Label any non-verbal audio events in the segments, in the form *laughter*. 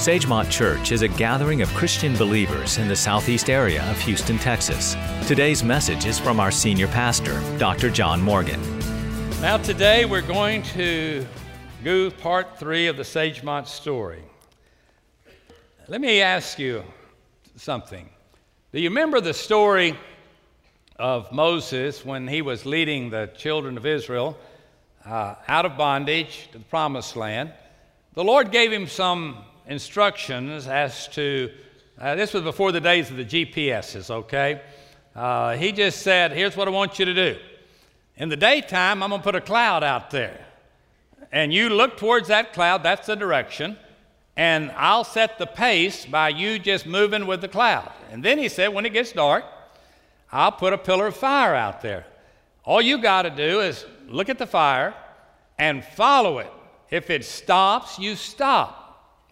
Sagemont Church is a gathering of Christian believers in the southeast area of Houston, Texas. Today's message is from our senior pastor, Dr. John Morgan. Now, today we're going to go part three of the Sagemont story. Let me ask you something. Do you remember the story of Moses when he was leading the children of Israel uh, out of bondage to the promised land? The Lord gave him some instructions as to, uh, this was before the days of the GPSs, okay? Uh, he just said, Here's what I want you to do. In the daytime, I'm going to put a cloud out there. And you look towards that cloud, that's the direction. And I'll set the pace by you just moving with the cloud. And then he said, When it gets dark, I'll put a pillar of fire out there. All you got to do is look at the fire and follow it. If it stops, you stop.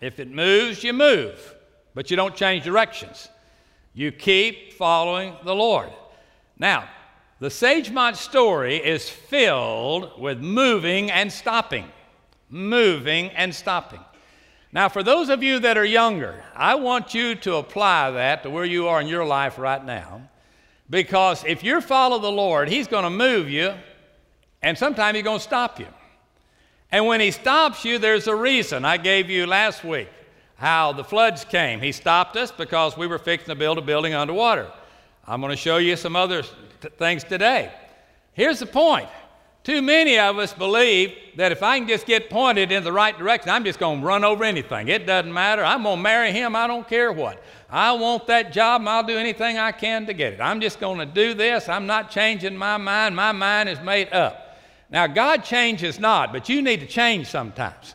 If it moves, you move, but you don't change directions. You keep following the Lord. Now, the Sagemont story is filled with moving and stopping. Moving and stopping. Now, for those of you that are younger, I want you to apply that to where you are in your life right now. Because if you follow the Lord, He's going to move you, and sometimes He's going to stop you. And when he stops you, there's a reason. I gave you last week how the floods came. He stopped us because we were fixing to build a building underwater. I'm going to show you some other t- things today. Here's the point. Too many of us believe that if I can just get pointed in the right direction, I'm just going to run over anything. It doesn't matter. I'm going to marry him. I don't care what. I want that job and I'll do anything I can to get it. I'm just going to do this. I'm not changing my mind. My mind is made up. Now, God changes not, but you need to change sometimes.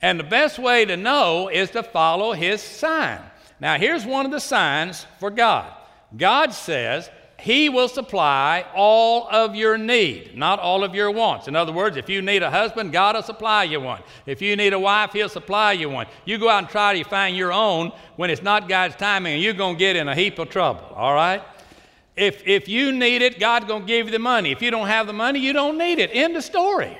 And the best way to know is to follow His sign. Now, here's one of the signs for God God says He will supply all of your need, not all of your wants. In other words, if you need a husband, God will supply you one. If you need a wife, He'll supply you one. You go out and try to find your own when it's not God's timing, and you're going to get in a heap of trouble, all right? If, if you need it, God's going to give you the money. If you don't have the money, you don't need it. End of story.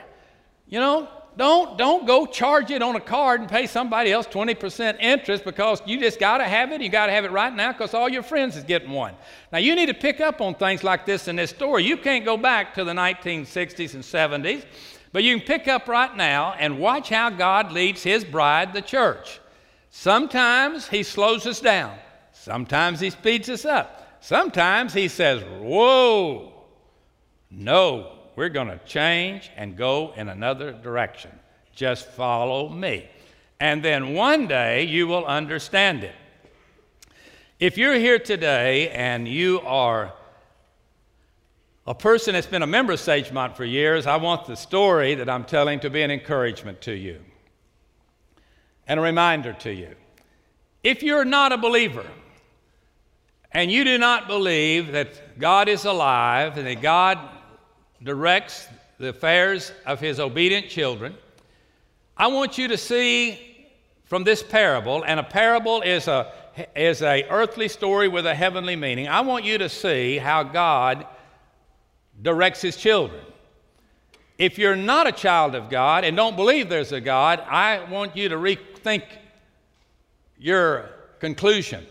You know, don't, don't go charge it on a card and pay somebody else 20% interest because you just got to have it. You got to have it right now because all your friends is getting one. Now, you need to pick up on things like this in this story. You can't go back to the 1960s and 70s, but you can pick up right now and watch how God leads His bride, the church. Sometimes He slows us down, sometimes He speeds us up. Sometimes he says, Whoa, no, we're going to change and go in another direction. Just follow me. And then one day you will understand it. If you're here today and you are a person that's been a member of Sagemont for years, I want the story that I'm telling to be an encouragement to you and a reminder to you. If you're not a believer, and you do not believe that God is alive and that God directs the affairs of his obedient children, I want you to see from this parable, and a parable is a is a earthly story with a heavenly meaning. I want you to see how God directs his children. If you're not a child of God and don't believe there's a God, I want you to rethink your conclusion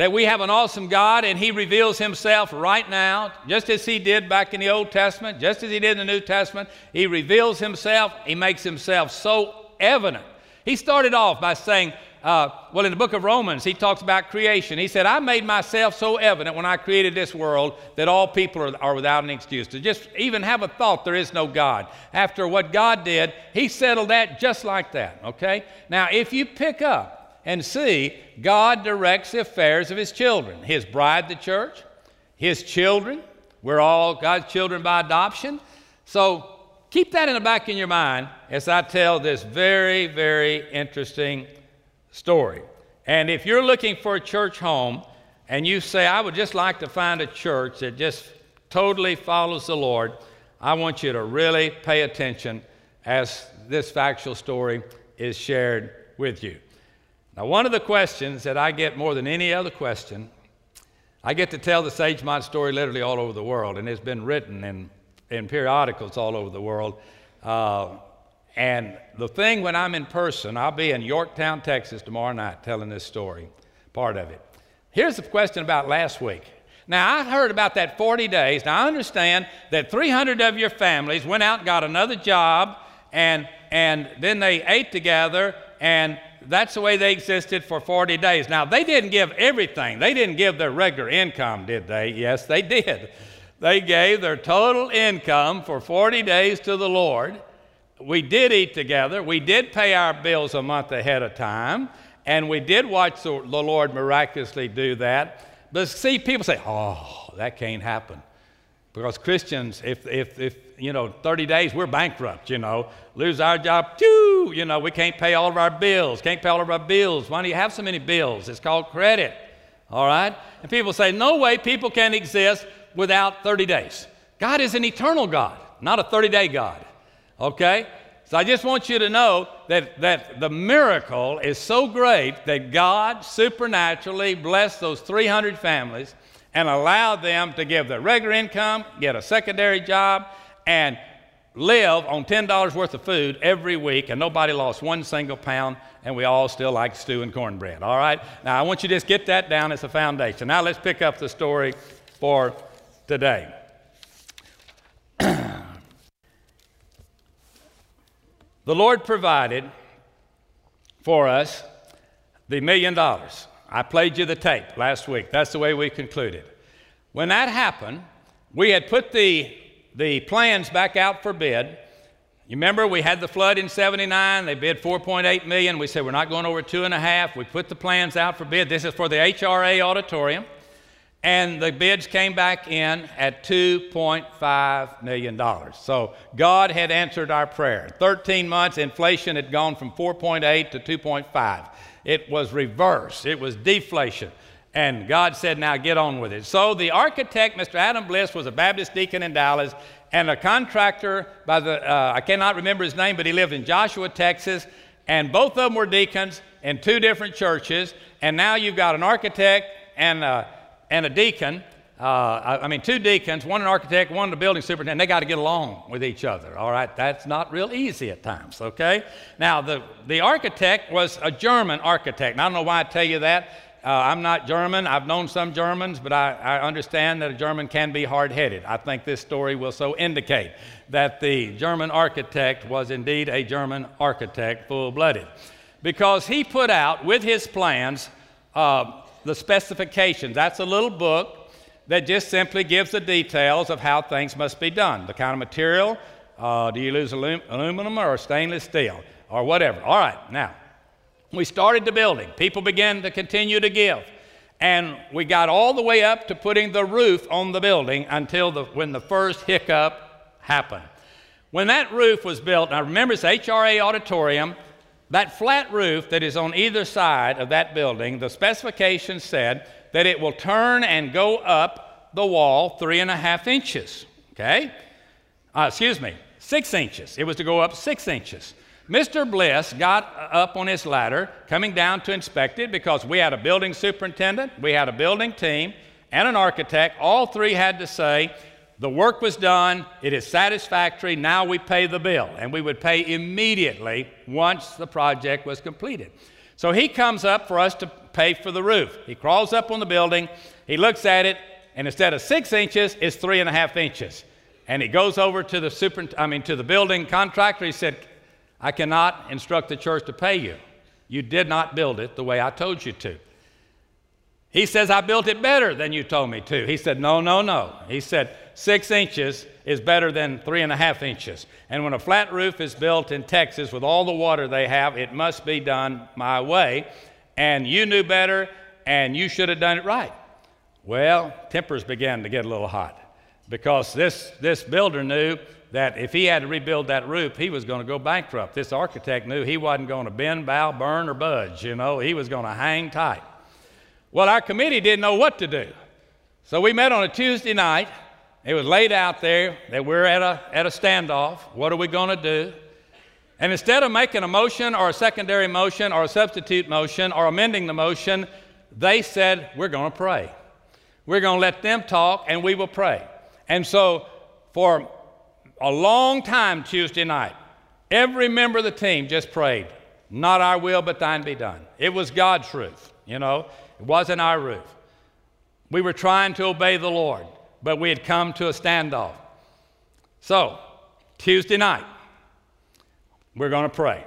that we have an awesome God and He reveals Himself right now, just as He did back in the Old Testament, just as He did in the New Testament. He reveals Himself, He makes Himself so evident. He started off by saying, uh, well, in the book of Romans, he talks about creation. He said, I made myself so evident when I created this world that all people are, are without an excuse. To just even have a thought there is no God. After what God did, He settled that just like that, okay? Now, if you pick up and see God directs the affairs of His children, His bride, the church, His children. We're all God's children by adoption. So keep that in the back of your mind as I tell this very, very interesting story. And if you're looking for a church home and you say, I would just like to find a church that just totally follows the Lord, I want you to really pay attention as this factual story is shared with you. Now, one of the questions that I get more than any other question, I get to tell the Sagemont story literally all over the world, and it's been written in, in periodicals all over the world. Uh, And the thing when I'm in person, I'll be in Yorktown, Texas tomorrow night telling this story, part of it. Here's the question about last week. Now, I heard about that 40 days. Now, I understand that 300 of your families went out and got another job, and, and then they ate together, and that's the way they existed for 40 days. Now, they didn't give everything. They didn't give their regular income, did they? Yes, they did. They gave their total income for 40 days to the Lord. We did eat together. We did pay our bills a month ahead of time. And we did watch the, Lord miraculously do that. But see, people say, oh, that can't happen. Because Christians, if, if, if, you know, 30 days, we're bankrupt, you know, lose our job, too, you know, we can't pay all of our bills, can't pay all of our bills. Why do you have so many bills? It's called credit, all right? And people say, no way people can exist without 30 days. God is an eternal God, not a 30 day God, okay? So I just want you to know that, that the miracle is so great that God supernaturally blessed those 300 families and allowed them to give their regular income, get a secondary job, and live on $10 worth of food every week, and nobody lost one single pound, and we all still like stew and cornbread. All right? Now, I want you to just get that down as a foundation. Now, let's pick up the story for today. *clears throat* The Lord provided for us the million dollars. I played you the tape last week. That's the way we concluded. When that happened, we had put the, the plans back out for bid. You remember we had the flood in 79. They bid 4.8 million. We said we're not going over two and a half. We put the plans out for bid. This is for the HRA auditorium. And the bids came back in at $2.5 million. So God had answered our prayer. 13 months, inflation had gone from 4.8 to 2.5. It was reverse, it was deflation. And God said, now get on with it. So the architect, Mr. Adam Bliss, was a Baptist deacon in Dallas, and a contractor by the, uh, I cannot remember his name, but he lived in Joshua, Texas. And both of them were deacons in two different churches. And now you've got an architect and uh, and a deacon, uh, I mean, two deacons, one an architect, one a building superintendent, they got to get along with each other, all right? That's not real easy at times, okay? Now, the, the architect was a German architect. And I don't know why I tell you that. Uh, I'm not German. I've known some Germans, but I, I understand that a German can be hard headed. I think this story will so indicate that the German architect was indeed a German architect, full blooded, because he put out with his plans uh, the specifications. That's a little book that just simply gives the details of how things must be done. The kind of material, uh, do you use alum- aluminum or stainless steel or whatever? All right, now, we started the building. People began to continue to give. And we got all the way up to putting the roof on the building until the, when the first hiccup happened. When that roof was built, now remember it's HRA Auditorium, that flat roof that is on either side of that building, the specifications said that it will turn and go up the wall three and a half inches. Okay? Uh, excuse me, six inches. It was to go up six inches. Mr. Bliss got up on his ladder, coming down to inspect it because we had a building superintendent, we had a building team, and an architect. All three had to say, the work was done, it is satisfactory, now we pay the bill. And we would pay immediately once the project was completed. So he comes up for us to pay for the roof. He crawls up on the building, he looks at it, and instead of six inches, it's three and a half inches. And he goes over to the super, I mean to the building contractor. He said, I cannot instruct the church to pay you. You did not build it the way I told you to. He says, I built it better than you told me to. He said, No, no, no. He said, Six inches is better than three and a half inches. And when a flat roof is built in Texas with all the water they have, it must be done my way. And you knew better, and you should have done it right. Well, tempers began to get a little hot because this, this builder knew that if he had to rebuild that roof, he was going to go bankrupt. This architect knew he wasn't going to bend, bow, burn, or budge. You know, he was going to hang tight. Well, our committee didn't know what to do. So we met on a Tuesday night. It was laid out there that we're at a, at a standoff. What are we going to do? And instead of making a motion or a secondary motion or a substitute motion or amending the motion, they said, We're going to pray. We're going to let them talk and we will pray. And so, for a long time Tuesday night, Every member of the team just prayed, Not our will, but thine be done. It was God's roof, you know, it wasn't our roof. We were trying to obey the Lord, but we had come to a standoff. So, Tuesday night, we're going to pray.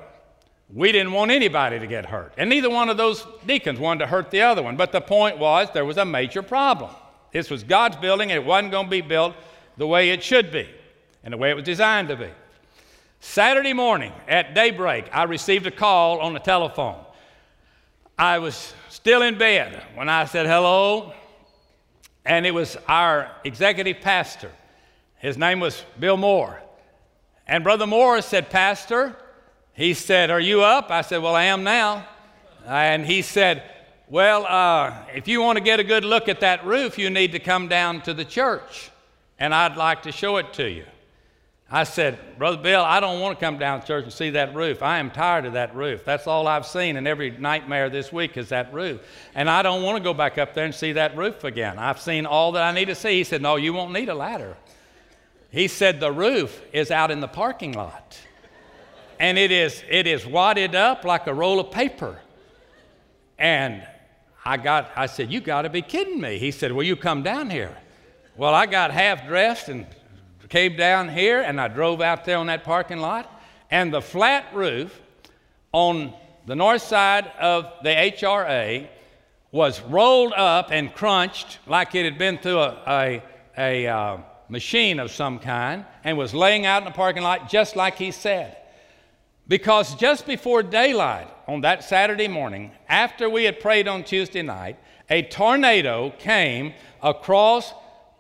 We didn't want anybody to get hurt, and neither one of those deacons wanted to hurt the other one. But the point was, there was a major problem. This was God's building, and it wasn't going to be built the way it should be and the way it was designed to be. Saturday morning at daybreak, I received a call on the telephone. I was still in bed when I said hello, and it was our executive pastor. His name was Bill Moore. And Brother Moore said, Pastor, he said, Are you up? I said, Well, I am now. And he said, Well, uh, if you want to get a good look at that roof, you need to come down to the church, and I'd like to show it to you. I said, Brother Bill, I don't want to come down to church and see that roof. I am tired of that roof. That's all I've seen, and every nightmare this week is that roof. And I don't want to go back up there and see that roof again. I've seen all that I need to see. He said, No, you won't need a ladder. He said, The roof is out in the parking lot and it is, it is wadded up like a roll of paper. And I got, I said, You got to be kidding me. He said, Well, you come down here. Well, I got half dressed and came down here and I drove out there on that parking lot. And the flat roof on the north side of the HRA was rolled up and crunched like it had been through a, a, a uh, machine of some kind and was laying out in the parking lot just like he said. Because just before daylight on that Saturday morning, after we had prayed on Tuesday night, a tornado came across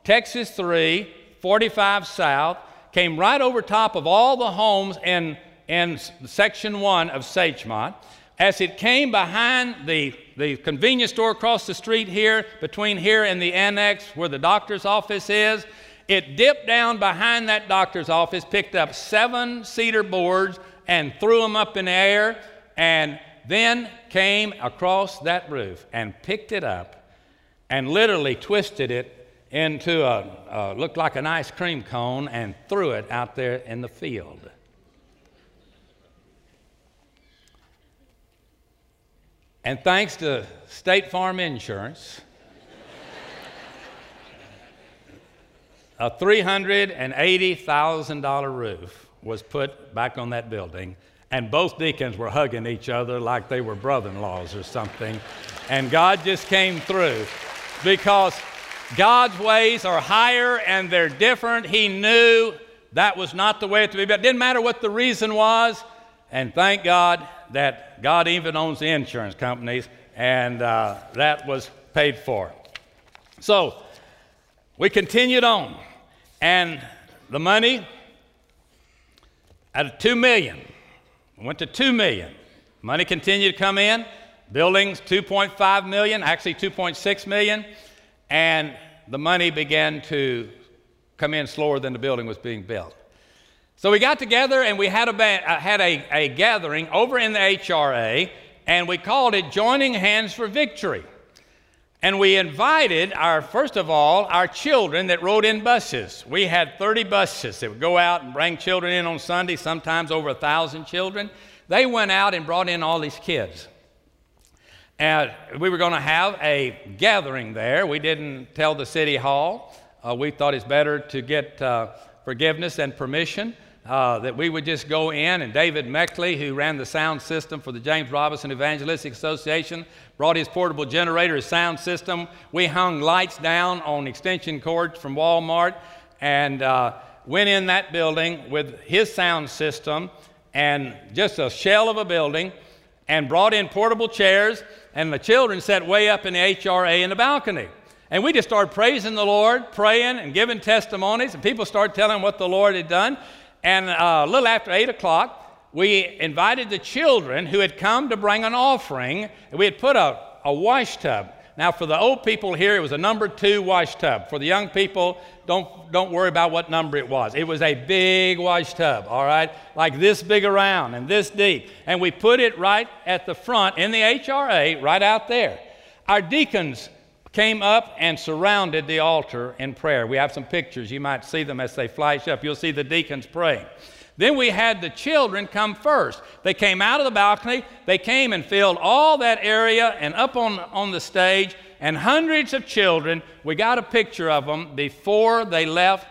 Texas 3, 45 South, came right over top of all the homes in, in section 1 of Sagemont. As it came behind the, the convenience store across the street here, between here and the annex where the doctor's office is, it dipped down behind that doctor's office, picked up seven cedar boards, and threw them up in the air, and then came across that roof and picked it up and literally twisted it into a, looked like an ice cream cone and threw it out there in the field. And thanks to State Farm Insurance, a $380,000 roof was put back on that building, and both deacons were hugging each other like they were brother in laws or something. And God just came through because God's ways are higher and they're different. He knew that was not the way it to be, but it didn't matter what the reason was. And thank God that God even owns the insurance companies, and uh, that was paid for. So we continued on, and the money out of 2 million, went to 2 million. Money continued to come in. Buildings 2.5 million, actually 2.6 million, and the money began to come in slower than the building was being built. So we got together and we had a, uh, had a, a gathering over in the HRA, and we called it Joining Hands for Victory. And we invited our, first of all, our children that rode in buses. We had 30 buses that would go out and bring children in on Sunday, sometimes over a thousand children. They went out and brought in all these kids. And we were going to have a gathering there. We didn't tell the city hall. Uh, we thought it's better to get uh, forgiveness and permission uh, that we would just go in, and David Meckley, who ran the sound system for the James Robison Evangelistic Association, brought his portable generator, his sound system. We hung lights down on extension cords from Walmart and uh, went in that building with his sound system and just a shell of a building and brought in portable chairs, and the children sat way up in the HRA in the balcony. And we just started praising the Lord, praying and giving testimonies, and people started telling what the Lord had done. And uh, a little after 8 o'clock, we invited the children who had come to bring an offering. We had put a, a wash tub. Now, for the old people here, it was a number two wash tub. For the young people, don't, don't worry about what number it was. It was a big wash tub, all right, like this big around and this deep. And we put it right at the front in the HRA, right out there. Our deacons came up and surrounded the altar in prayer. We have some pictures. You might see them as they flash up. You'll see the deacons praying. Then we had the children come first. They came out of the balcony, they came and filled all that area and up on, on the stage, and hundreds of children. We got a picture of them before they left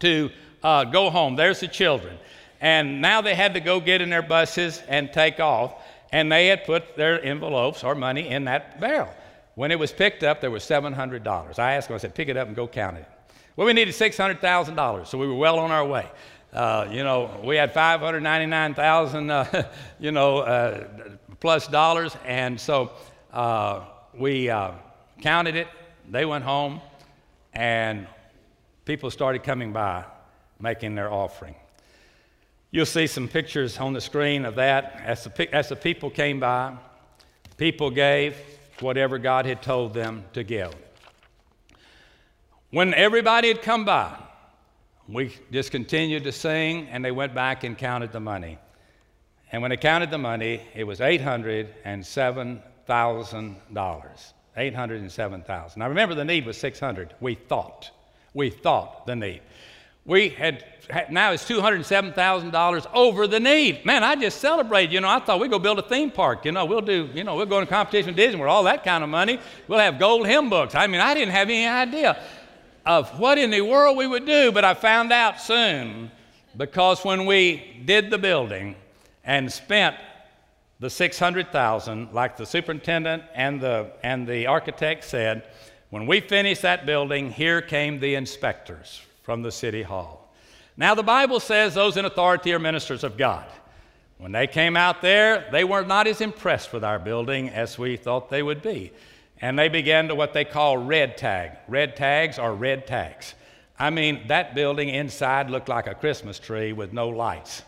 to uh, go home. There's the children. And now they had to go get in their buses and take off, and they had put their envelopes or money in that barrel. When it was picked up, there was $700. I asked them, I said, pick it up and go count it. Well, we needed $600,000, so we were well on our way. Uh, you know, we had 599,000, uh, *laughs* you know, uh, plus dollars, and so uh, we uh, counted it. They went home, and people started coming by, making their offering. You'll see some pictures on the screen of that. As the, as the people came by, people gave whatever God had told them to give. When everybody had come by, we just continued to sing, and they went back and counted the money. And when they counted the money, it was $807,000. 807,000. Now remember, the need was 600. We thought. We thought the need. We had, now it's $207,000 over the need. Man, I just celebrated. You know, I thought we'd go build a theme park. You know, we'll do, you know, we'll go to competition with Disney with all that kind of money. We'll have gold hymn books. I mean, I didn't have any idea of what in the world we would do, but I found out soon because when we did the building and spent the 600,000 like the superintendent and the and the architect said, when we finished that building, here came the inspectors from the city hall. Now, the Bible says those in authority are ministers of God. When they came out there, they were not as impressed with our building as we thought they would be. And they began to what they call red tag. Red tags are red tags. I mean, that building inside looked like a Christmas tree with no lights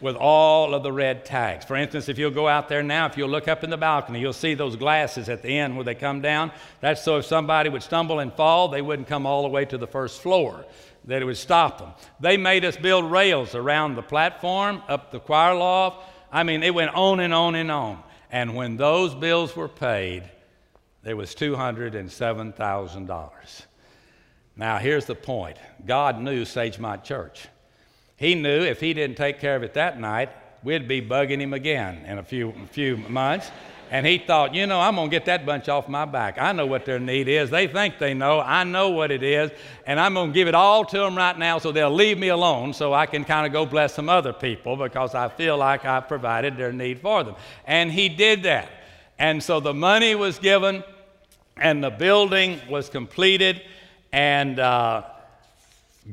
with all of the red tags. For instance, if you'll go out there now, if you'll look up in the balcony, you'll see those glasses at the end where they come down. That's so if somebody would stumble and fall, they wouldn't come all the way to the first floor, that it would stop them. They made us build rails around the platform, up the choir loft. I mean, it went on and on and on. And when those bills were paid, there was $207,000. Now, here's the point God knew Sagemont Church. He knew if he didn't take care of it that night, we'd be bugging him again in a few, few months. And he thought, you know, I'm going to get that bunch off my back. I know what their need is. They think they know. I know what it is. And I'm going to give it all to them right now so they'll leave me alone so I can kind of go bless some other people because I feel like I've provided their need for them. And he did that. And so the money was given and the building was completed. And uh,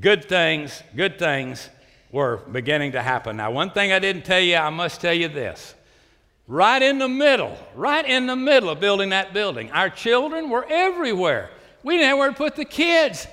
good things, good things were beginning to happen. Now, one thing I didn't tell you, I must tell you this. Right in the middle, right in the middle of building that building, our children were everywhere. We didn't have where to put the kids.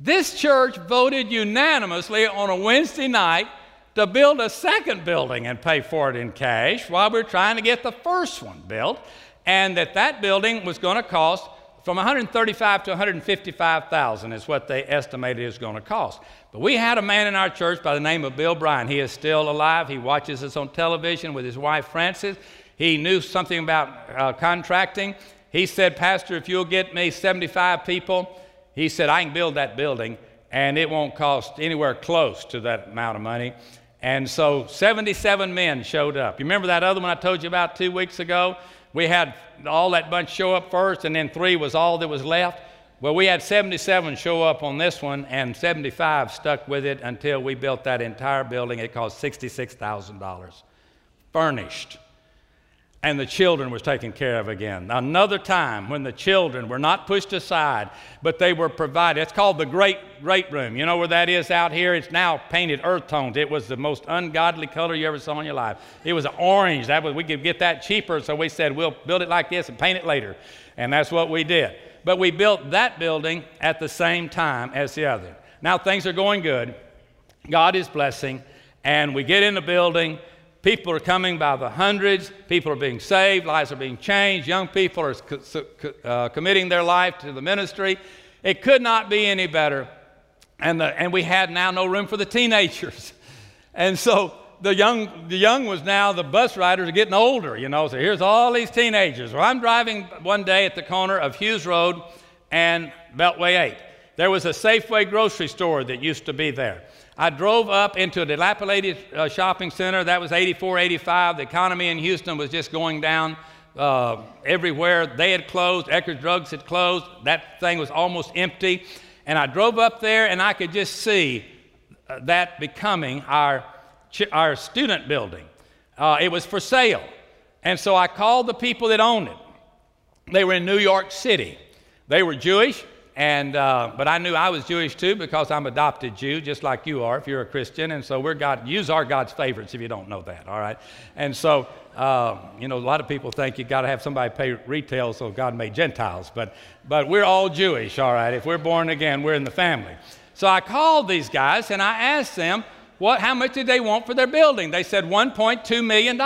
This church voted unanimously on a Wednesday night to build a second building and pay for it in cash while we we're trying to get the first one built, and that that building was going to cost from 135 to 155,000 is what they estimated was going to cost. But we had a man in our church by the name of Bill Bryan. He is still alive. He watches us on television with his wife Frances. He knew something about uh, contracting. He said, Pastor, if you'll get me 75 people, he said, I can build that building and it won't cost anywhere close to that amount of money. And so 77 men showed up. You remember that other one I told you about two weeks ago? we had all that bunch show up first, and then three was all that was left. Well, we had 77 show up on this one, and 75 stuck with it until we built that entire building. It cost $66,000, furnished and the children was taken care of again. Another time when the children were not pushed aside, but they were provided. It's called the Great Great Room. You know where that is out here? It's now painted earth tones. It was the most ungodly color you ever saw in your life. It was orange. That was we could get that cheaper, so we said we'll build it like this and paint it later, and that's what we did. But we built that building at the same time as the other. Now things are going good. God is blessing, and we get in the building People are coming by the hundreds. People are being saved. Lives are being changed. Young people are uh, committing their life to the ministry. It could not be any better. And, the, and we had now no room for the teenagers. *laughs* And so the young, the young was now, the bus riders are getting older, you know. So here's all these teenagers. Well, I'm driving one day at the corner of Hughes Road and Beltway 8. There was a Safeway grocery store that used to be there. I drove up into a dilapidated uh, shopping center. That was 84, 85. The economy in Houston was just going down uh, everywhere. They had closed, Eckerd's Drugs had closed. That thing was almost empty. And I drove up there and I could just see uh, that becoming our, our student building. Uh, it was for sale. And so I called the people that owned it. They were in New York City. They were Jewish, and, uh, but I knew I was Jewish too because I'm adopted Jew, just like you are if you're a Christian. And so we're God, use our God's favorites if you don't know that, all right? And so, uh, you know, a lot of people think you got to have somebody pay retail so God made Gentiles. But, but we're all Jewish, all right? If we're born again, we're in the family. So I called these guys and I asked them, what, how much did they want for their building? They said $1.2 million.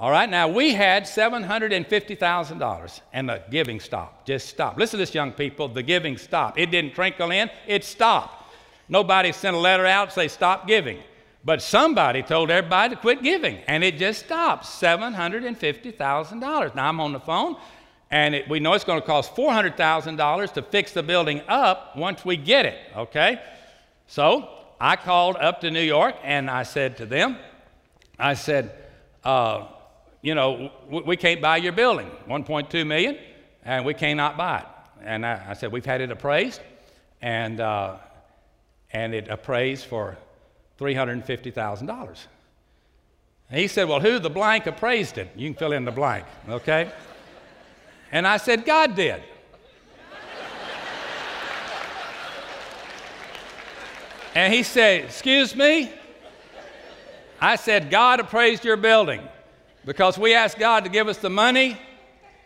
All right, now we had $750,000 and the giving stopped, just stopped. Listen to this, young people, the giving stopped. It didn't trickle in, it stopped. Nobody sent a letter out say stop giving. But somebody told everybody to quit giving, and it just stopped. $750,000. Now I'm on the phone, and it, we know it's going to cost $400,000 to fix the building up once we get it, okay? So I called up to New York, and I said to them, I said, uh, you know, we can't buy your building, 1.2 million, and we cannot buy it. And I, I said, we've had it appraised, and, uh, and it appraised for $350,000. He said, well, who the blank appraised it? You can fill in the blank, okay? and I said, God did. and he said, excuse me? I said, God appraised your building because we asked God to give us the money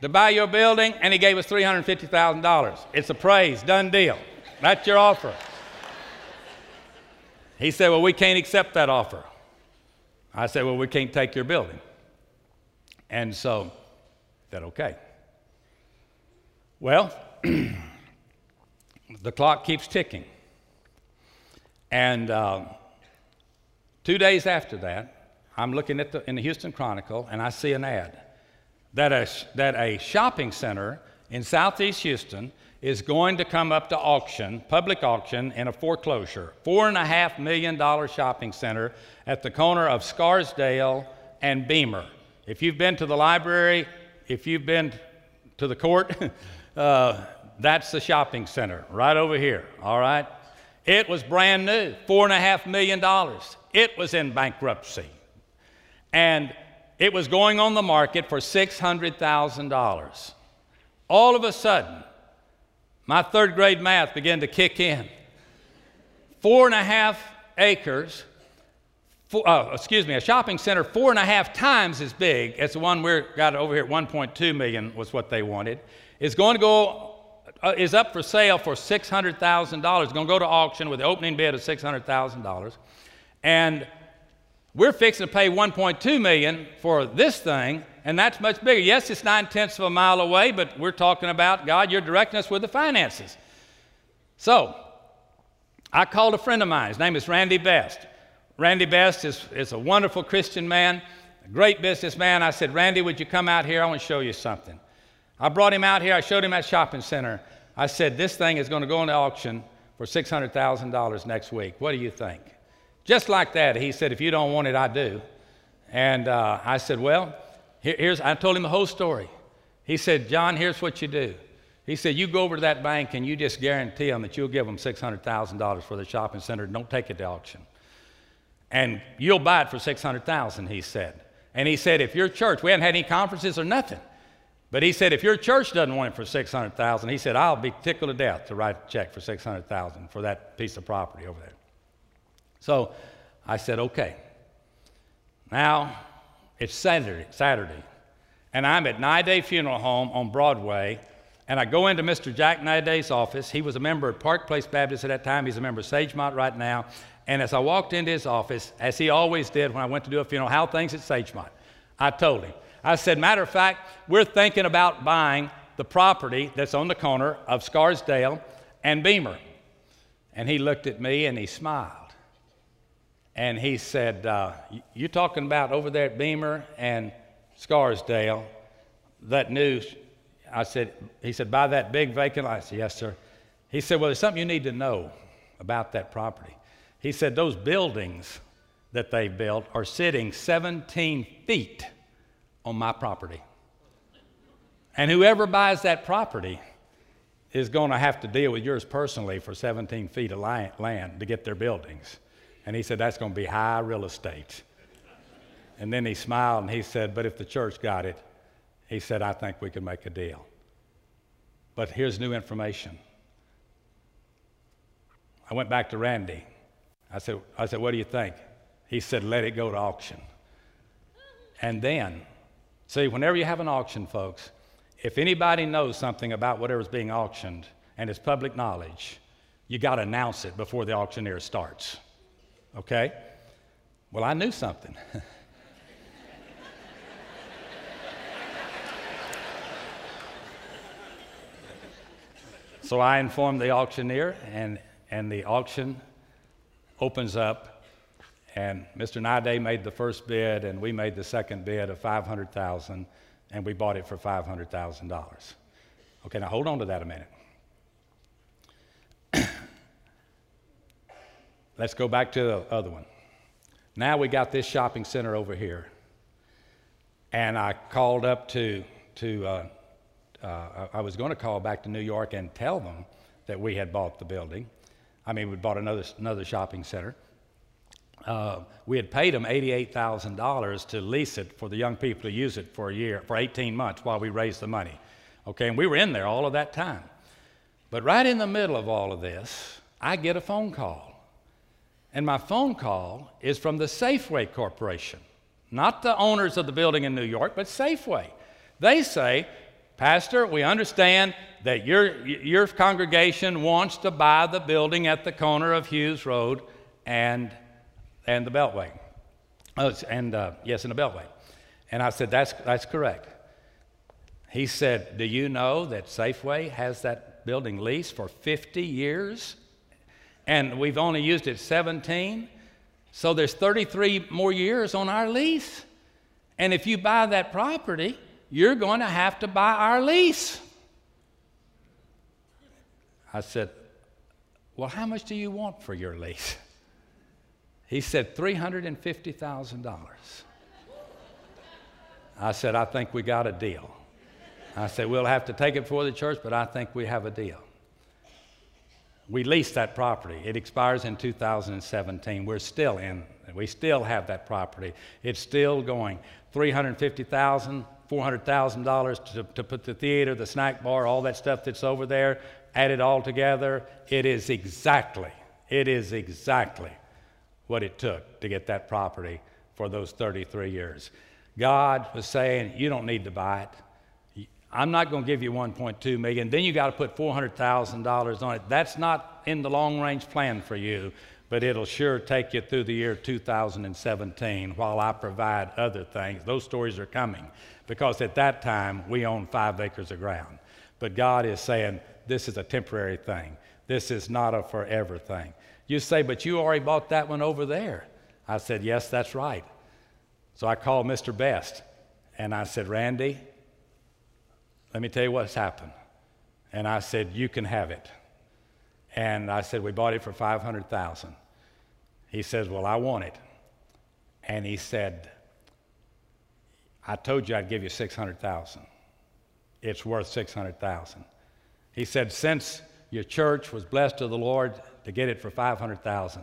to buy your building, and He gave us $350,000. It's a praise, done deal. That's your offer. He said, Well, we can't accept that offer. I said, Well, we can't take your building. And so, said, Okay. Well, *clears throat* the clock keeps ticking. And uh, two days after that, I'm looking at the, in the Houston Chronicle and I see an ad that a, that a shopping center in southeast Houston is going to come up to auction, public auction, in a foreclosure. Four and a half million dollar shopping center at the corner of Scarsdale and Beamer. If you've been to the library, if you've been to the court, *laughs* uh, that's the shopping center right over here, all right? It was brand new, four and a half million dollars. It was in bankruptcy and it was going on the market for $600,000. All of a sudden, my third grade math began to kick in. Four and a half acres, four, uh, excuse me, a shopping center four and a half times as big as the one we got over here at 1.2 million was what they wanted, is going to go, uh, is up for sale for $600,000. It's going to go to auction with the opening bid of $600,000. And we're fixing to pay 1.2 million for this thing, and that's much bigger. Yes, it's nine tenths of a mile away, but we're talking about God, you're directing us with the finances. So, I called a friend of mine. His name is Randy Best. Randy Best is, is a wonderful Christian man, a great businessman. I said, Randy, would you come out here? I want to show you something. I brought him out here. I showed him at shopping center. I said, this thing is going to go into auction for $600,000 next week. What do you think? Just like that, he said, If you don't want it, I do. And uh, I said, Well, here, here's, I told him the whole story. He said, John, here's what you do. He said, You go over to that bank and you just guarantee them that you'll give them $600,000 for the shopping center. Don't take it to auction. And you'll buy it for 600000 he said. And he said, If your church, we hadn't had any conferences or nothing, but he said, If your church doesn't want it for 600000 he said, I'll be tickled to death to write a check for 600000 for that piece of property over there. So I said, okay. Now it's Saturday, Saturday, and I'm at Naiday Funeral Home on Broadway, and I go into Mr. Jack Naiday's office. He was a member of Park Place Baptist at that time. He's a member of Sagemont right now. And as I walked into his office, as he always did when I went to do a funeral, how things at Sagemont, I told him. I said, matter of fact, we're thinking about buying the property that's on the corner of Scarsdale and Beamer. And he looked at me and he smiled and he said, uh, You're talking about over there at Beamer and Scarsdale, that news. I said, He said, Buy that big vacant lot. I said, Yes, sir. He said, Well, there's something you need to know about that property. He said, Those buildings that they built are sitting 17 feet on my property. And whoever buys that property is going to have to deal with yours personally for 17 feet of land to get their buildings. And he said, That's going to be high real estate. And then he smiled and he said, But if the church got it, he said, I think we could make a deal. But here's new information. I went back to Randy. I said, I said, What do you think? He said, Let it go to auction. And then, see, whenever you have an auction, folks, if anybody knows something about whatever's being auctioned and it's public knowledge, you got to announce it before the auctioneer starts. Okay? Well, I knew something. *laughs* so I informed the auctioneer, and, and the auction opens up, and Mr. Nide made the first bid, and we made the second bid of 500000 and we bought it for $500,000. Okay, now hold on to that a minute. Let's go back to the other one. Now we got this shopping center over here. And I called up to, to uh, uh, I was going to call back to New York and tell them that we had bought the building. I mean, we bought another, another shopping center. Uh, we had paid them $88,000 to lease it for the young people to use it for a year, for 18 months while we raised the money. Okay, and we were in there all of that time. But right in the middle of all of this, I get a phone call. And my phone call is from the Safeway Corporation, not the owners of the building in New York, but Safeway. They say, Pastor, we understand that your, your congregation wants to buy the building at the corner of Hughes Road and and the Beltway. Oh, and uh, yes, in the Beltway. And I said, that's, that's correct. He said, Do you know that Safeway has that building leased for 50 years? And we've only used it 17. So there's 33 more years on our lease. And if you buy that property, you're going to have to buy our lease. I said, Well, how much do you want for your lease? He said, $350,000. I said, I think we got a deal. I said, we'll have to take it for the church, but I think we have a deal. We leased that property. It expires in 2017. We're still in, we still have that property. It's still going. $350,000, $400,000 to, to put the theater, the snack bar, all that stuff that's over there, add it all together. It is exactly, it is exactly what it took to get that property for those 33 years. God was saying, You don't need to buy it. I'm not going to give you 1.2 million. Then you got to put $400,000 on it. That's not in the long range plan for you, but it'll sure take you through the year 2017 while I provide other things. Those stories are coming because at that time we own five acres of ground. But God is saying, This is a temporary thing, this is not a forever thing. You say, but you already bought that one over there. I said, yes, that's right. So I called Mr. Best and I said, Randy, let me tell you what's happened. And I said, you can have it. And I said, we bought it for 500000 He says, well, I want it. And he said, I told you I'd give you 600000 It's worth 600000 He said, since your church was blessed of the Lord to get it for 500,000.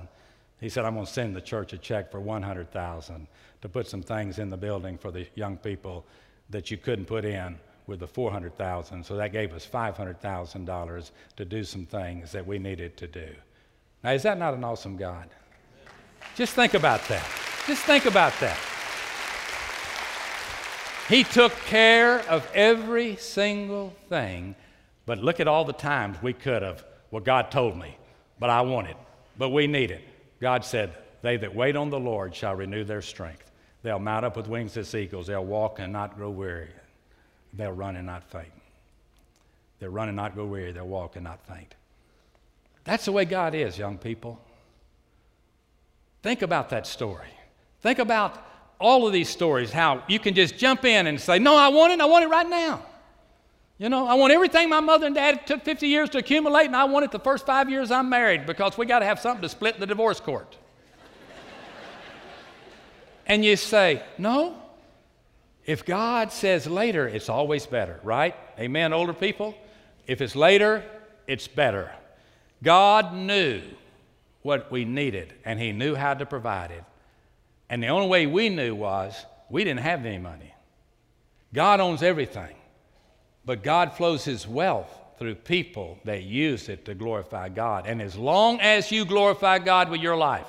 He said, I'm going to send the church a check for 100,000 to put some things in the building for the young people that you couldn't put in with the 400,000. So that gave us $500,000 to do some things that we needed to do. Now, is that not an awesome God? Just think about that. Just think about that. He took care of every single thing, but look at all the times we could have. Well, God told me but I want it. But we need it. God said, They that wait on the Lord shall renew their strength. They'll mount up with wings as eagles. They'll walk and not grow weary. They'll run and not faint. They'll run and not go weary. They'll walk and not faint. That's the way God is, young people. Think about that story. Think about all of these stories, how you can just jump in and say, No, I want it, I want it right now. You know, I want everything my mother and dad took 50 years to accumulate, and I want it the first five years I'm married because we got to have something to split in the divorce court. *laughs* and you say, No. If God says later, it's always better, right? Amen, older people? If it's later, it's better. God knew what we needed, and He knew how to provide it. And the only way we knew was we didn't have any money. God owns everything, but God flows His wealth through people that use it to glorify God. And as long as you glorify God with your life,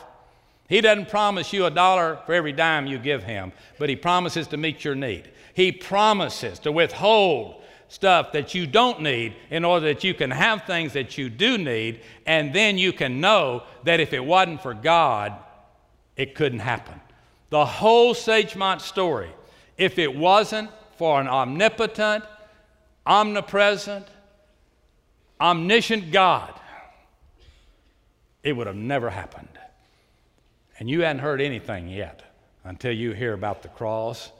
He doesn't promise you a dollar for every dime you give Him, but He promises to meet your need. He promises to withhold stuff that you don't need in order that you can have things that you do need, and then you can know that if it wasn't for God, it couldn't happen. The whole Sagemont story, if it wasn't for an omnipotent, omnipresent, omniscient God, it would have never happened. And you hadn't heard anything yet until you hear about the cross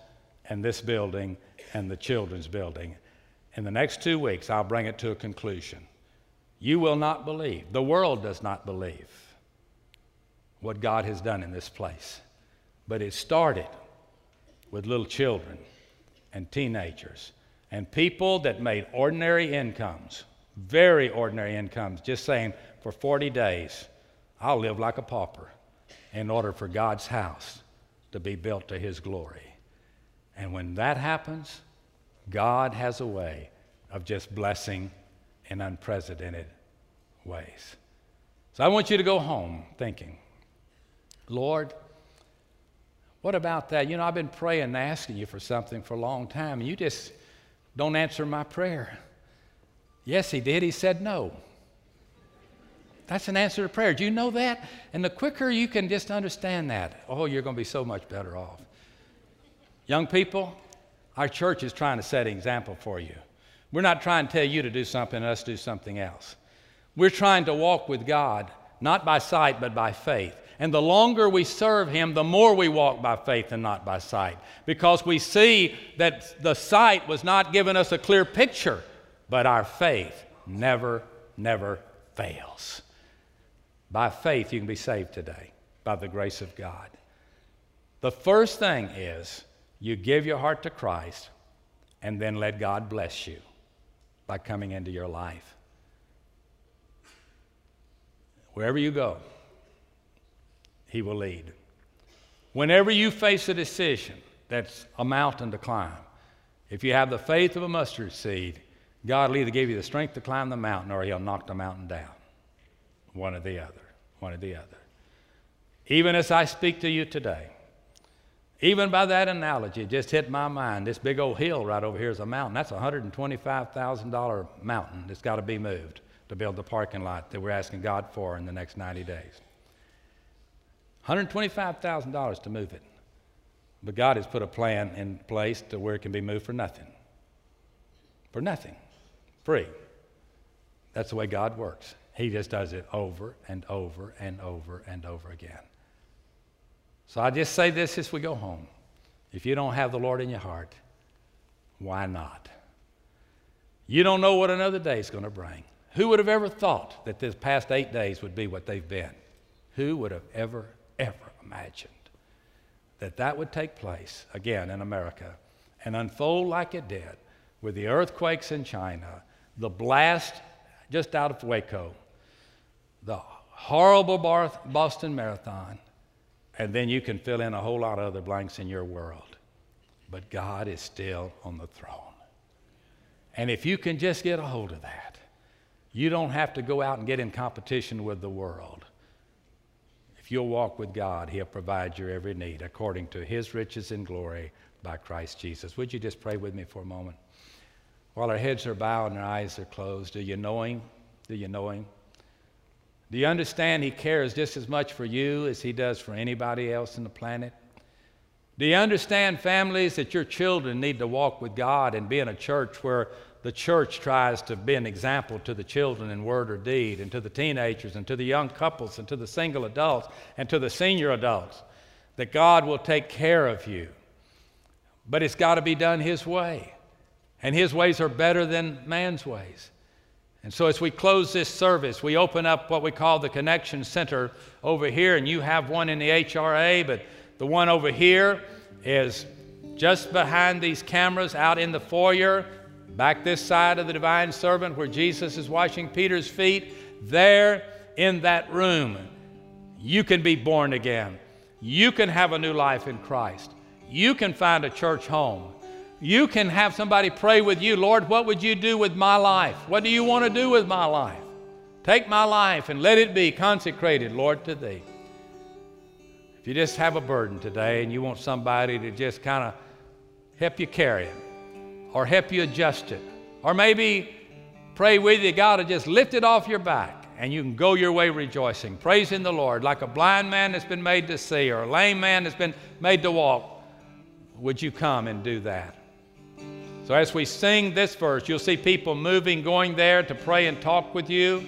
and this building and the children's building. In the next two weeks, I'll bring it to a conclusion. You will not believe, the world does not believe what God has done in this place. But it started with little children and teenagers and people that made ordinary incomes, very ordinary incomes, just saying, for 40 days, I'll live like a pauper in order for God's house to be built to His glory. And when that happens, God has a way of just blessing in unprecedented ways. So I want you to go home thinking, Lord, what about that? You know, I've been praying and asking you for something for a long time, and you just don't answer my prayer. Yes, he did. He said no. That's an answer to prayer. Do you know that? And the quicker you can just understand that, oh, you're going to be so much better off. Young people, our church is trying to set an example for you. We're not trying to tell you to do something and us do something else. We're trying to walk with God, not by sight, but by faith. And the longer we serve Him, the more we walk by faith and not by sight. Because we see that the sight was not giving us a clear picture, but our faith never, never fails. By faith, you can be saved today by the grace of God. The first thing is you give your heart to Christ and then let God bless you by coming into your life. Wherever you go, he will lead. Whenever you face a decision that's a mountain to climb, if you have the faith of a mustard seed, God will either give you the strength to climb the mountain or He'll knock the mountain down. One or the other. One or the other. Even as I speak to you today, even by that analogy, it just hit my mind. This big old hill right over here is a mountain. That's a $125,000 mountain that's got to be moved to build the parking lot that we're asking God for in the next 90 days. $125,000 to move it. But God has put a plan in place to where it can be moved for nothing. For nothing. Free. That's the way God works. He just does it over and over and over and over again. So I just say this as we go home. If you don't have the Lord in your heart, why not? You don't know what another day is going to bring. Who would have ever thought that this past eight days would be what they've been? Who would have ever ever imagined that that would take place again in America and unfold like it did with the earthquakes in China, the blast just out of Waco, the horrible Boston Marathon, and then you can fill in a whole lot of other blanks in your world. But God is still on the throne. And if you can just get a hold of that, you don't have to go out and get in competition with the world. If you'll walk with God, He'll provide your every need according to His riches and glory by Christ Jesus. Would you just pray with me for a moment? While our heads are bowed and our eyes are closed, do you know Him? Do you know Him? Do you understand He cares just as much for you as He does for anybody else on the planet? Do you understand, families, that your children need to walk with God and be in a church where the church tries to be an example to the children in word or deed, and to the teenagers, and to the young couples, and to the single adults, and to the senior adults, that God will take care of you. But it's got to be done His way. and His ways are better than man's ways. And so, as we close this service, we open up what we call the Connection Center over here, and you have one in the HRA, but the one over here is just behind these cameras out in the foyer, back this side of the divine servant where Jesus is washing Peter's feet. There in that room, you can be born again. You can have a new life in Christ. You can find a church home. You can have somebody pray with you, Lord, what would you do with my life? What do you want to do with my life? Take my life and let it be consecrated, Lord, to thee. If you just have a burden today and you want somebody to just kind of help you carry it or help you adjust it, or maybe pray with you, God to just lift it off your back and you can go your way rejoicing, praising the Lord, like a blind man that's been made to see or a lame man that's been made to walk. Would you come and do that? So, as we sing this verse, you'll see people moving, going there to pray and talk with you.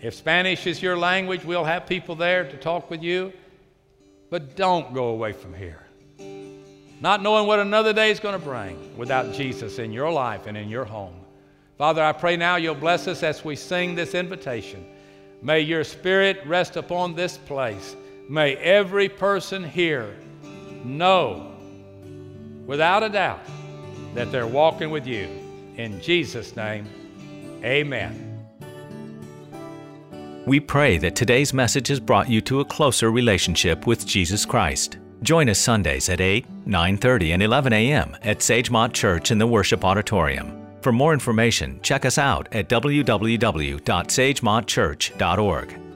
If Spanish is your language, we'll have people there to talk with you. But don't go away from here. Not knowing what another day is going to bring without Jesus in your life and in your home. Father, I pray now you'll bless us as we sing this invitation. May your spirit rest upon this place. May every person here know without a doubt that they're walking with you. In Jesus' name, amen. We pray that today's message has brought you to a closer relationship with Jesus Christ. Join us Sundays at 8, 9:30 and 11 a.m. at Sagemont Church in the Worship Auditorium. For more information, check us out at www.sagemontchurch.org.